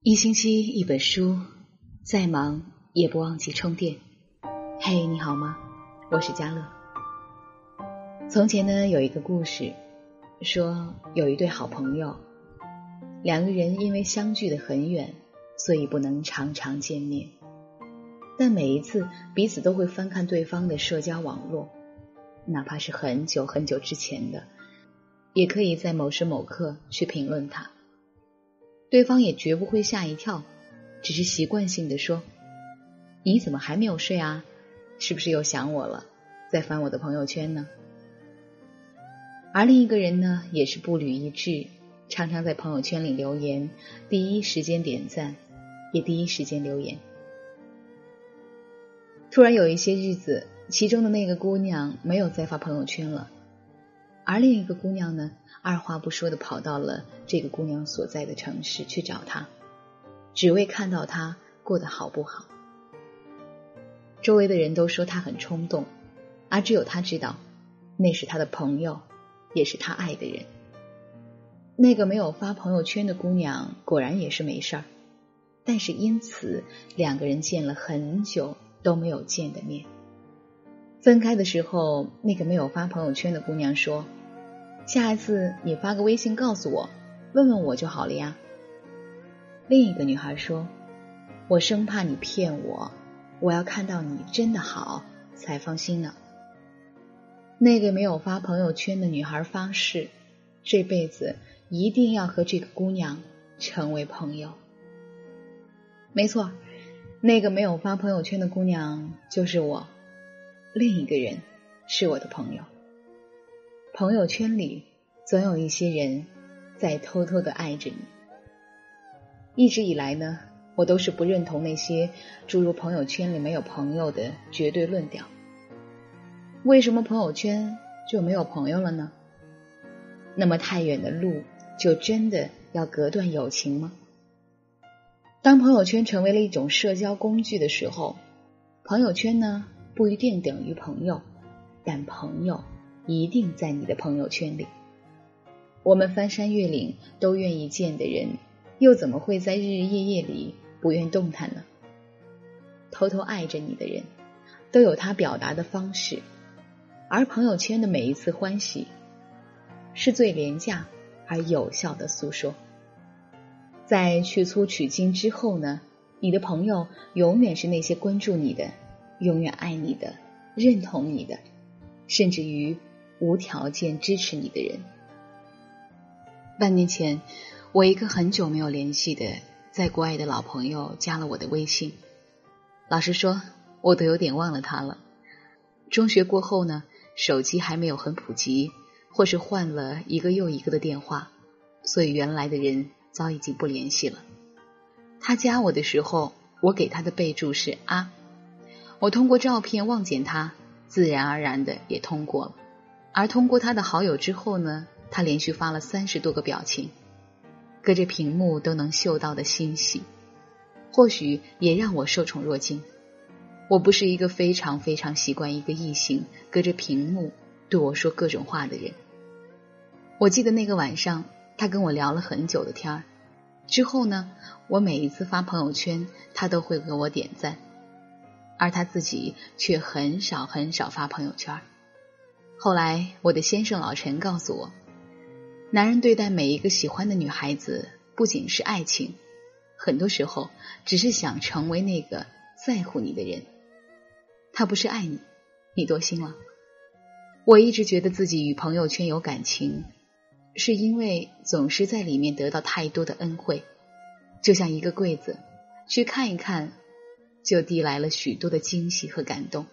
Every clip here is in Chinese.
一星期一本书，再忙也不忘记充电。嘿，你好吗？我是佳乐。从前呢，有一个故事，说有一对好朋友，两个人因为相距的很远，所以不能常常见面。但每一次，彼此都会翻看对方的社交网络，哪怕是很久很久之前的，也可以在某时某刻去评论他。对方也绝不会吓一跳，只是习惯性的说：“你怎么还没有睡啊？是不是又想我了，在翻我的朋友圈呢？”而另一个人呢，也是步履一致，常常在朋友圈里留言，第一时间点赞，也第一时间留言。突然有一些日子，其中的那个姑娘没有再发朋友圈了，而另一个姑娘呢？二话不说的跑到了这个姑娘所在的城市去找她，只为看到她过得好不好。周围的人都说她很冲动，而只有她知道，那是她的朋友，也是她爱的人。那个没有发朋友圈的姑娘果然也是没事儿，但是因此两个人见了很久都没有见的面。分开的时候，那个没有发朋友圈的姑娘说。下一次你发个微信告诉我，问问我就好了呀。另一个女孩说：“我生怕你骗我，我要看到你真的好才放心呢。”那个没有发朋友圈的女孩发誓，这辈子一定要和这个姑娘成为朋友。没错，那个没有发朋友圈的姑娘就是我，另一个人是我的朋友。朋友圈里总有一些人在偷偷的爱着你。一直以来呢，我都是不认同那些诸如朋友圈里没有朋友的绝对论调。为什么朋友圈就没有朋友了呢？那么太远的路就真的要隔断友情吗？当朋友圈成为了一种社交工具的时候，朋友圈呢不一定等于朋友，但朋友。一定在你的朋友圈里。我们翻山越岭都愿意见的人，又怎么会在日日夜夜里不愿动弹呢？偷偷爱着你的人，都有他表达的方式，而朋友圈的每一次欢喜，是最廉价而有效的诉说。在去粗取精之后呢，你的朋友永远是那些关注你的、永远爱你的、认同你的，甚至于。无条件支持你的人。半年前，我一个很久没有联系的在国外的老朋友加了我的微信。老实说，我都有点忘了他了。中学过后呢，手机还没有很普及，或是换了一个又一个的电话，所以原来的人早已经不联系了。他加我的时候，我给他的备注是啊。我通过照片望见他，自然而然的也通过了。而通过他的好友之后呢，他连续发了三十多个表情，隔着屏幕都能嗅到的欣喜，或许也让我受宠若惊。我不是一个非常非常习惯一个异性隔着屏幕对我说各种话的人。我记得那个晚上，他跟我聊了很久的天儿，之后呢，我每一次发朋友圈，他都会给我点赞，而他自己却很少很少发朋友圈。后来，我的先生老陈告诉我，男人对待每一个喜欢的女孩子，不仅是爱情，很多时候只是想成为那个在乎你的人。他不是爱你，你多心了。我一直觉得自己与朋友圈有感情，是因为总是在里面得到太多的恩惠，就像一个柜子，去看一看，就递来了许多的惊喜和感动。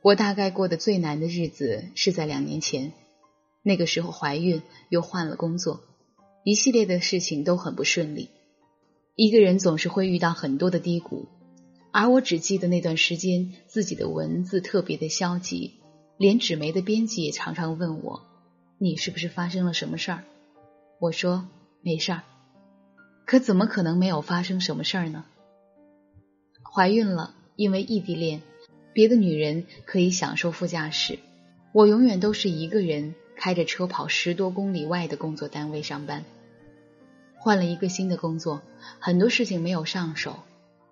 我大概过得最难的日子是在两年前，那个时候怀孕又换了工作，一系列的事情都很不顺利。一个人总是会遇到很多的低谷，而我只记得那段时间自己的文字特别的消极，连纸媒的编辑也常常问我：“你是不是发生了什么事儿？”我说：“没事儿。”可怎么可能没有发生什么事儿呢？怀孕了，因为异地恋。别的女人可以享受副驾驶，我永远都是一个人开着车跑十多公里外的工作单位上班。换了一个新的工作，很多事情没有上手，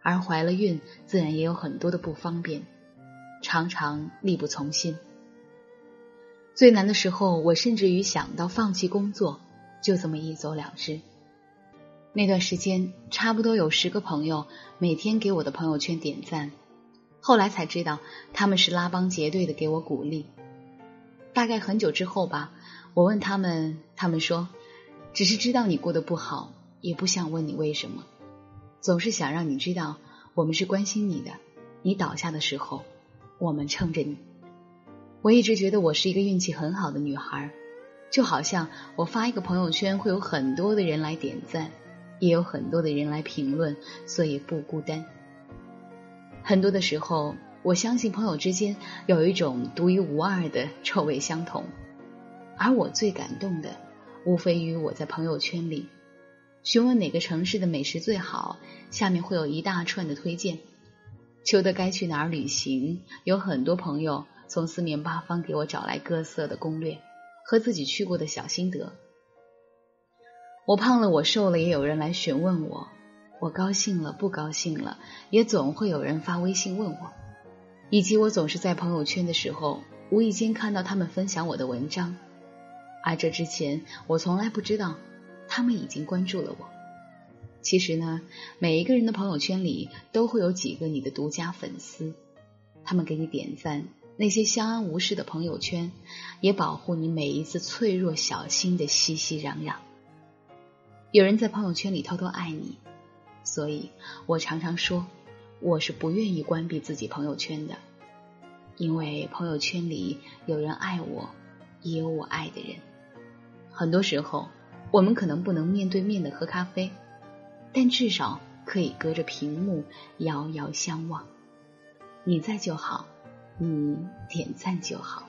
而怀了孕，自然也有很多的不方便，常常力不从心。最难的时候，我甚至于想到放弃工作，就这么一走了之。那段时间，差不多有十个朋友每天给我的朋友圈点赞，后来才知道他们是拉帮结队的给我鼓励。大概很久之后吧，我问他们，他们说，只是知道你过得不好，也不想问你为什么，总是想让你知道我们是关心你的。你倒下的时候，我们撑着你。我一直觉得我是一个运气很好的女孩，就好像我发一个朋友圈会有很多的人来点赞，也有很多的人来评论，所以不孤单。很多的时候，我相信朋友之间有一种独一无二的臭味相同，而我最感动的，无非于我在朋友圈里询问哪个城市的美食最好，下面会有一大串的推荐；求得该去哪儿旅行，有很多朋友。从四面八方给我找来各色的攻略和自己去过的小心得。我胖了，我瘦了，也有人来询问我。我高兴了，不高兴了，也总会有人发微信问我。以及我总是在朋友圈的时候，无意间看到他们分享我的文章，而这之前我从来不知道他们已经关注了我。其实呢，每一个人的朋友圈里都会有几个你的独家粉丝，他们给你点赞。那些相安无事的朋友圈，也保护你每一次脆弱小心的熙熙攘攘。有人在朋友圈里偷偷爱你，所以我常常说，我是不愿意关闭自己朋友圈的，因为朋友圈里有人爱我，也有我爱的人。很多时候，我们可能不能面对面的喝咖啡，但至少可以隔着屏幕遥遥相望。你在就好。你点赞就好，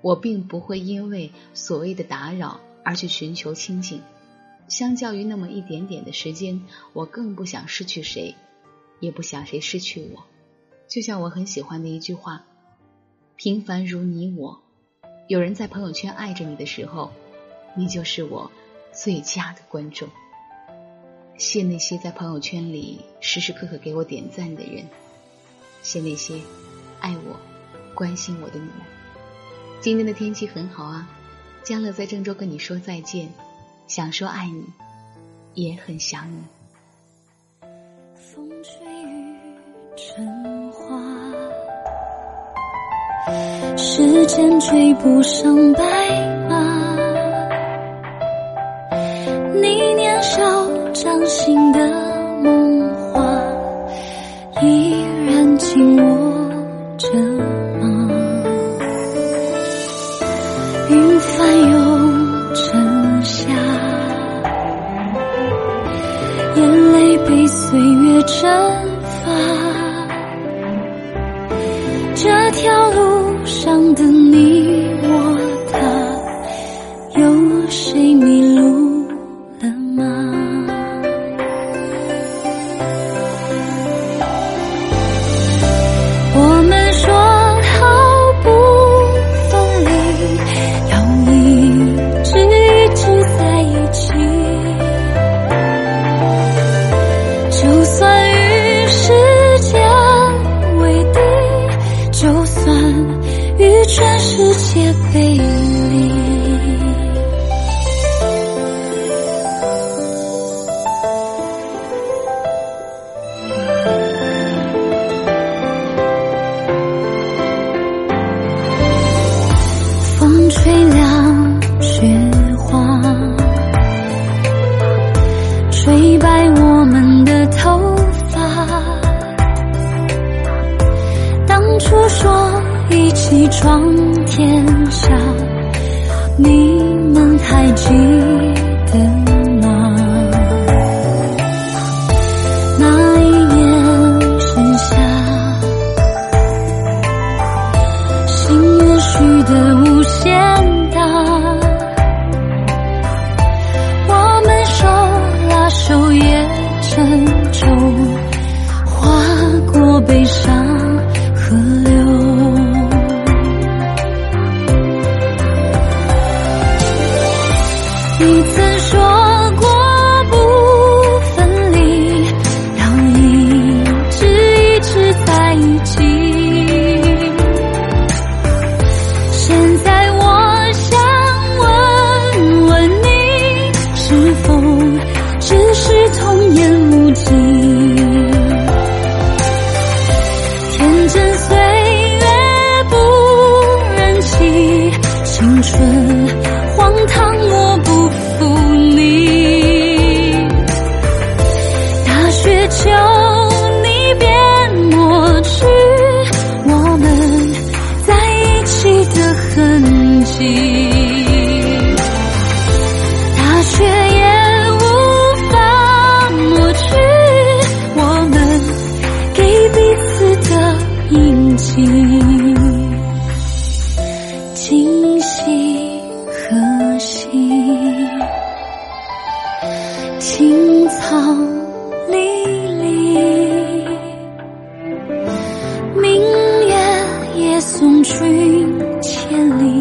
我并不会因为所谓的打扰而去寻求清静。相较于那么一点点的时间，我更不想失去谁，也不想谁失去我。就像我很喜欢的一句话：“平凡如你我，有人在朋友圈爱着你的时候，你就是我最佳的观众。”谢那些在朋友圈里时时刻刻给我点赞的人，谢那些。爱我、关心我的你们，今天的天气很好啊！江乐在郑州跟你说再见，想说爱你，也很想你。风吹雨成花，时间追不上白马，你年少掌心的眼泪被岁月蒸发。这条路上的你诉说一起闯天下你们还记得吗？千里。